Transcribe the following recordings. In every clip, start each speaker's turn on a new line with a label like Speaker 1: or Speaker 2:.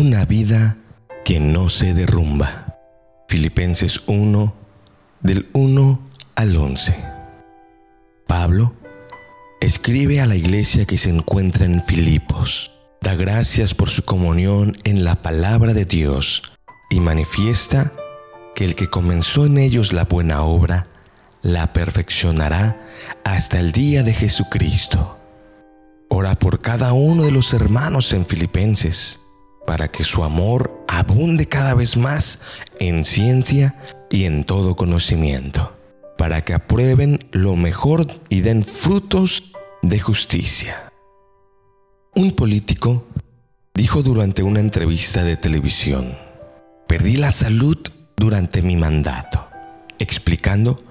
Speaker 1: una vida que no se derrumba. Filipenses 1, del 1 al 11. Pablo escribe a la iglesia que se encuentra en Filipos. Da gracias por su comunión en la palabra de Dios y manifiesta que el que comenzó en ellos la buena obra, la perfeccionará hasta el día de Jesucristo. Ora por cada uno de los hermanos en Filipenses, para que su amor abunde cada vez más en ciencia y en todo conocimiento, para que aprueben lo mejor y den frutos de justicia. Un político dijo durante una entrevista de televisión, perdí la salud durante mi mandato, explicando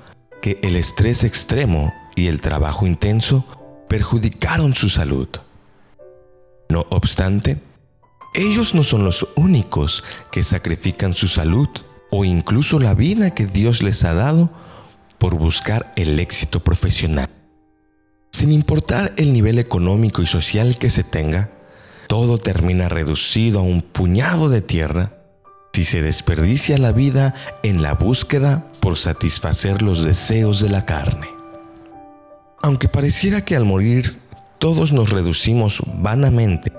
Speaker 1: que el estrés extremo y el trabajo intenso perjudicaron su salud. No obstante, ellos no son los únicos que sacrifican su salud o incluso la vida que Dios les ha dado por buscar el éxito profesional. Sin importar el nivel económico y social que se tenga, todo termina reducido a un puñado de tierra si se desperdicia la vida en la búsqueda por satisfacer los deseos de la carne. Aunque pareciera que al morir todos nos reducimos vanamente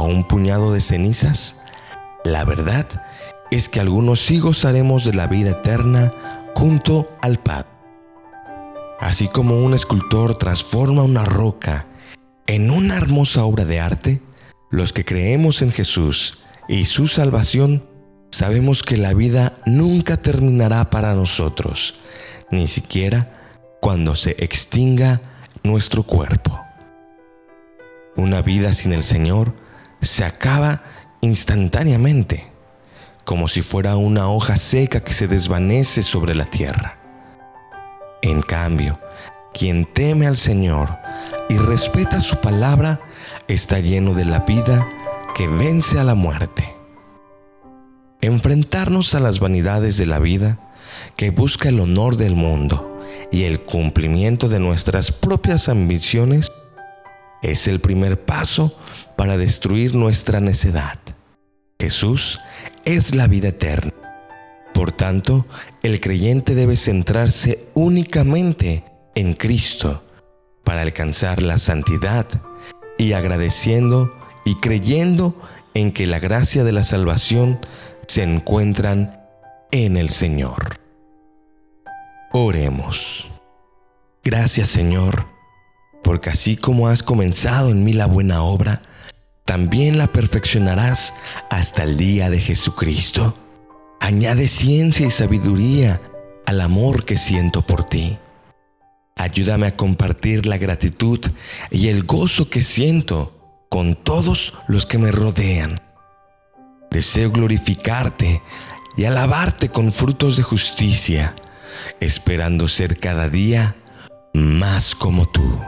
Speaker 1: un puñado de cenizas, la verdad es que algunos sí gozaremos de la vida eterna junto al Padre. Así como un escultor transforma una roca en una hermosa obra de arte, los que creemos en Jesús y su salvación sabemos que la vida nunca terminará para nosotros, ni siquiera cuando se extinga nuestro cuerpo. Una vida sin el Señor se acaba instantáneamente, como si fuera una hoja seca que se desvanece sobre la tierra. En cambio, quien teme al Señor y respeta su palabra está lleno de la vida que vence a la muerte. Enfrentarnos a las vanidades de la vida que busca el honor del mundo y el cumplimiento de nuestras propias ambiciones es el primer paso para destruir nuestra necedad. Jesús es la vida eterna. Por tanto, el creyente debe centrarse únicamente en Cristo para alcanzar la santidad y agradeciendo y creyendo en que la gracia de la salvación se encuentran en el Señor. Oremos. Gracias Señor, porque así como has comenzado en mí la buena obra, también la perfeccionarás hasta el día de Jesucristo. Añade ciencia y sabiduría al amor que siento por ti. Ayúdame a compartir la gratitud y el gozo que siento con todos los que me rodean. Deseo glorificarte y alabarte con frutos de justicia esperando ser cada día más como tú.